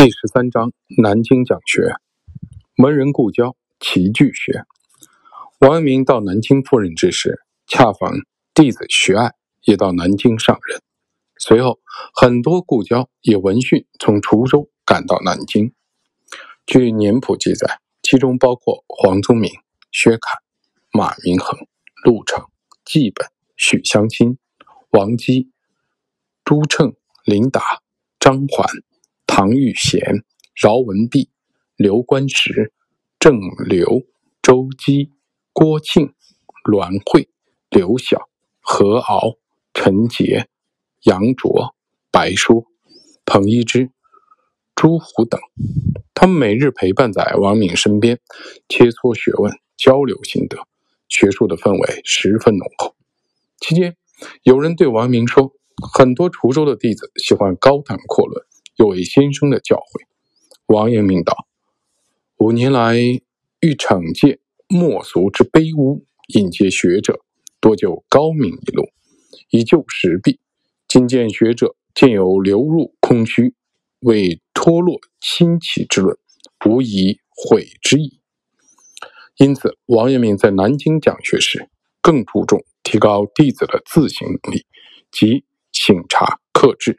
第十三章南京讲学，文人故交，齐聚学。王阳明到南京赴任之时，恰逢弟子徐爱也到南京上任。随后，很多故交也闻讯从滁州赶到南京。据年谱记载，其中包括黄宗明、薛侃、马明恒、陆成、季本、许相钦、王基、朱称、林达、张环。唐玉贤、饶文弼、刘观时、郑刘、周基、郭庆、栾惠、刘晓、何敖、陈杰、杨卓、白说、彭一之、朱虎等，他们每日陪伴在王明身边，切磋学问，交流心得，学术的氛围十分浓厚。期间，有人对王明说：“很多滁州的弟子喜欢高谈阔论。”有位先生的教诲，王阳明道：“五年来，欲惩戒莫俗之卑污，引接学者，多就高明一路，以救时弊。今见学者见有流入空虚，为脱落亲戚之论，无以悔之意。因此，王阳明在南京讲学时，更注重提高弟子的自省能力及省察克制。”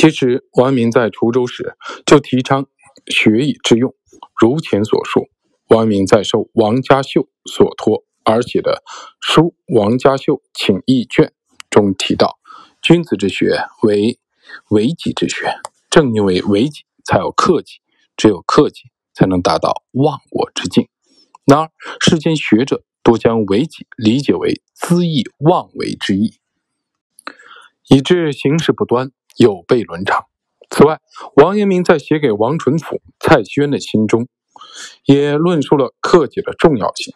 其实，王阳明在滁州时就提倡学以致用。如前所述，王阳明在受王家秀所托而写的《书王家秀请益卷》中提到：“君子之学为为己之学，正因为为己，才有克己；只有克己，才能达到忘我之境。然而，世间学者多将为己理解为恣意妄为之意，以致行事不端。”有悖伦常。此外，王阳明在写给王纯甫、蔡轩的信中，也论述了克己的重要性。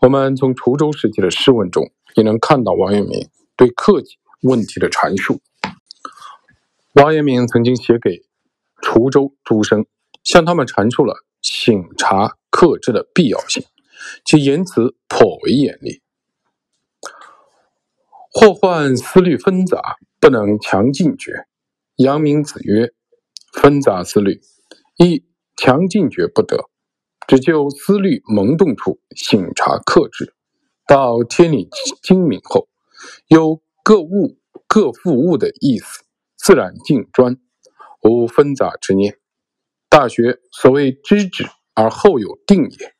我们从滁州时期的诗文中，也能看到王阳明对克己问题的阐述。王阳明曾经写给滁州诸生，向他们阐述了省察克制的必要性，其言辞颇为严厉。祸患思虑纷杂。不能强进绝。阳明子曰：“纷杂思虑，亦强进绝不得。只就思虑萌动处，醒察克制。到天理精明后，有各物各复物的意思，自然尽专，无纷杂之念。大学所谓知止而后有定也。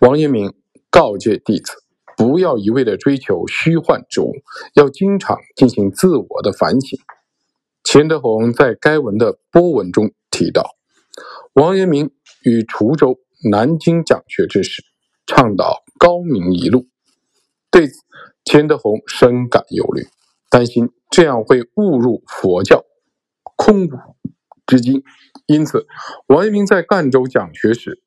王阳明告诫弟子。”不要一味的追求虚幻之物，要经常进行自我的反省。钱德洪在该文的波文中提到，王阳明于滁州、南京讲学之时，倡导高明一路。对此，钱德洪深感忧虑，担心这样会误入佛教空无之境。因此，王阳明在赣州讲学时，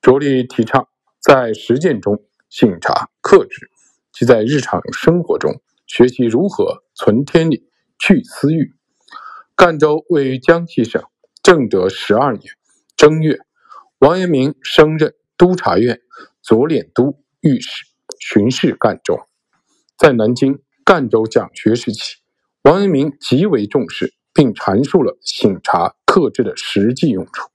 着力提倡在实践中。醒察克制，即在日常生活中学习如何存天理、去私欲。赣州位于江西省，正德十二年正月，王阳明升任督察院左敛都御史，巡视赣州。在南京、赣州讲学时期，王阳明极为重视，并阐述了醒察克制的实际用处。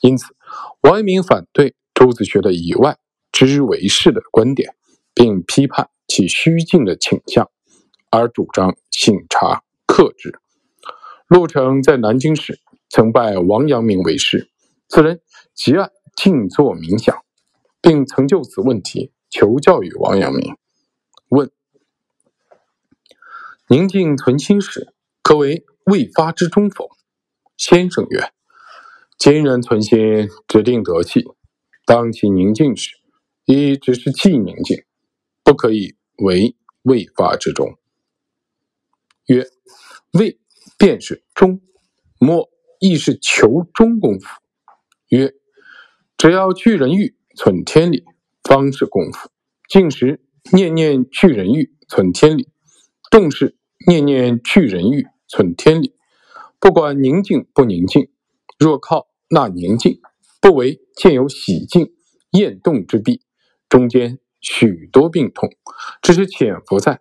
因此，王阳明反对周子学的以外。知为是的观点，并批判其虚静的倾向，而主张醒察克制。陆成在南京时曾拜王阳明为师，此人极爱静坐冥想，并曾就此问题求教于王阳明。问：宁静存心时，可为未发之中否？先生曰：今人存心，指定得气，当其宁静时。一只是气宁静，不可以为未发之中。曰：未便是中，莫亦是求中功夫。曰：只要去人欲，存天理，方是功夫。静时念念去人欲，存天理；动时念念去人欲，存天理。不管宁静不宁静，若靠那宁静，不为见有喜静厌动之弊。中间许多病痛，只是潜伏在，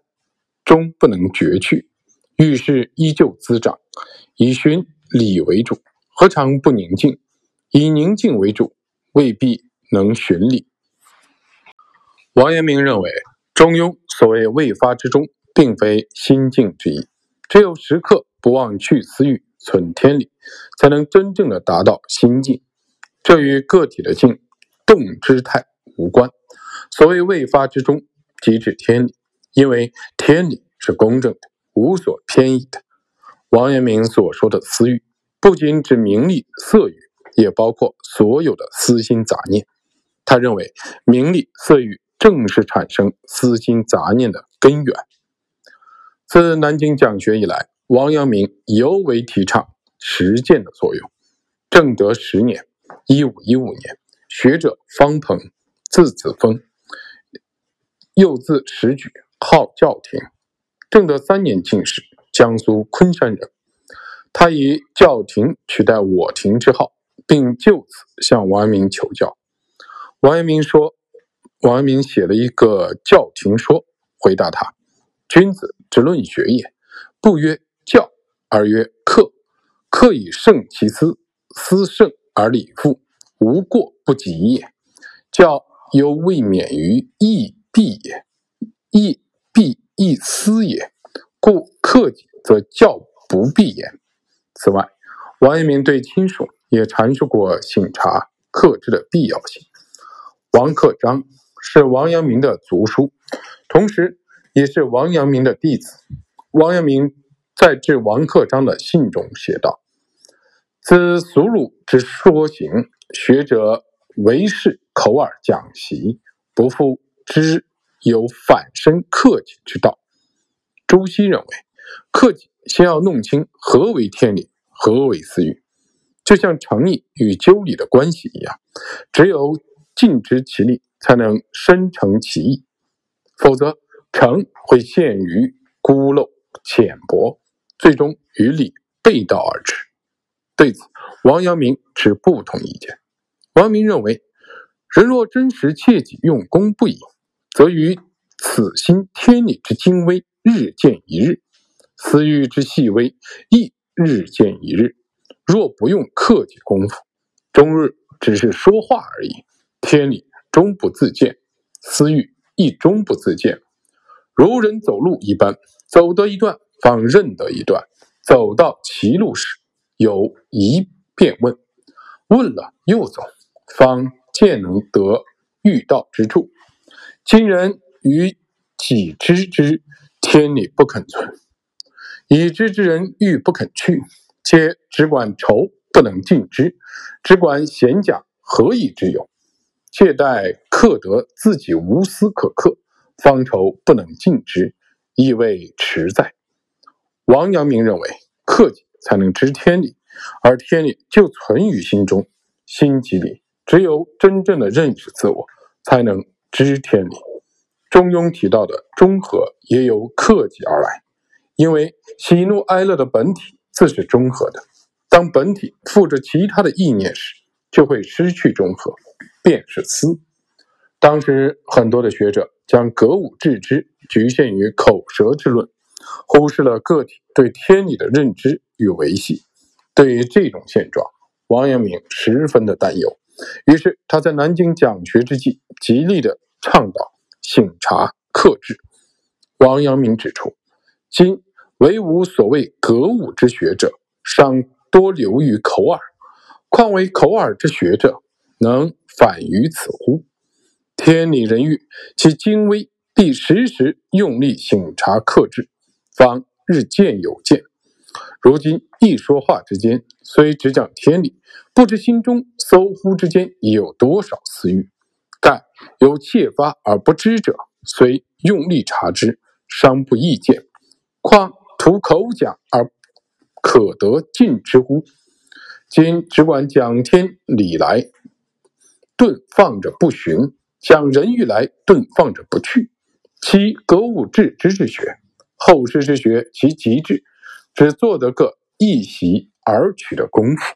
终不能绝去。遇事依旧滋长，以循理为主，何尝不宁静？以宁静为主，未必能循理。王阳明认为，中庸所谓未发之中，并非心静之意，只有时刻不忘去私欲，存天理，才能真正的达到心静。这与个体的静动之态无关。所谓未发之中，即指天理，因为天理是公正的，无所偏倚的。王阳明所说的私欲，不仅指名利色欲，也包括所有的私心杂念。他认为，名利色欲。正是产生私心杂念的根源。自南京讲学以来，王阳明尤为提倡实践的作用。正德十年（一五一五年），学者方鹏，字子峰，又字石举，号教廷。正德三年进士，江苏昆山人。他以教廷取代我廷之号，并就此向王阳明求教。王阳明说。王阳明写了一个教廷说，回答他：“君子之论学也，不曰教，而曰克。克以胜其私，私胜而理复，无过不及也。教犹未免于义必也，亦必亦私也。故克己，则教不必焉。此外，王阳明对亲属也阐述过省察克制的必要性。王克章。”是王阳明的族叔，同时也是王阳明的弟子。王阳明在致王克章的信中写道：“自俗鲁之说行，学者唯是口耳讲习，不复知有反身克己之道。”朱熹认为，克己先要弄清何为天理，何为私欲，就像诚意与究理的关系一样，只有尽知其理。才能深成其意，否则诚会陷于孤陋浅薄，最终与理背道而驰。对此，王阳明持不同意见。王阳明认为，人若真实切己用功不已，则于此心天理之精微日见一日，私欲之细微亦日见一日。若不用克己功夫，终日只是说话而已，天理。终不自见，私欲亦终不自见，如人走路一般，走得一段，方认得一段。走到歧路时，有疑便问，问了又走，方见能得欲道之处。今人于己知之天理不肯存，已知之人欲不肯去，且只管愁不能尽之，只管闲讲，何以之有？借待克得自己无私可克，方愁不能尽之，意味迟在。王阳明认为，克己才能知天理，而天理就存于心中，心即理。只有真正的认识自我，才能知天理。中庸提到的中和，也由克己而来，因为喜怒哀乐的本体自是中和的，当本体附着其他的意念时，就会失去中和。便是思。当时很多的学者将格物致知局限于口舌之论，忽视了个体对天理的认知与维系。对于这种现状，王阳明十分的担忧。于是他在南京讲学之际，极力的倡导省察克制。王阳明指出，今唯无所谓格物之学者，尚多流于口耳，况为口耳之学者？能反于此乎？天理人欲，其精微必时时用力省察克制，方日渐有见。如今一说话之间，虽只讲天理，不知心中搜乎之间已有多少私欲。但有窃发而不知者，虽用力察之，伤不易见。况图口讲而可得尽之乎？今只管讲天理来。顿放着不寻，讲人欲来；顿放着不去，其格物致知之学，后世之学，其极致，只做得个一袭而取的功夫。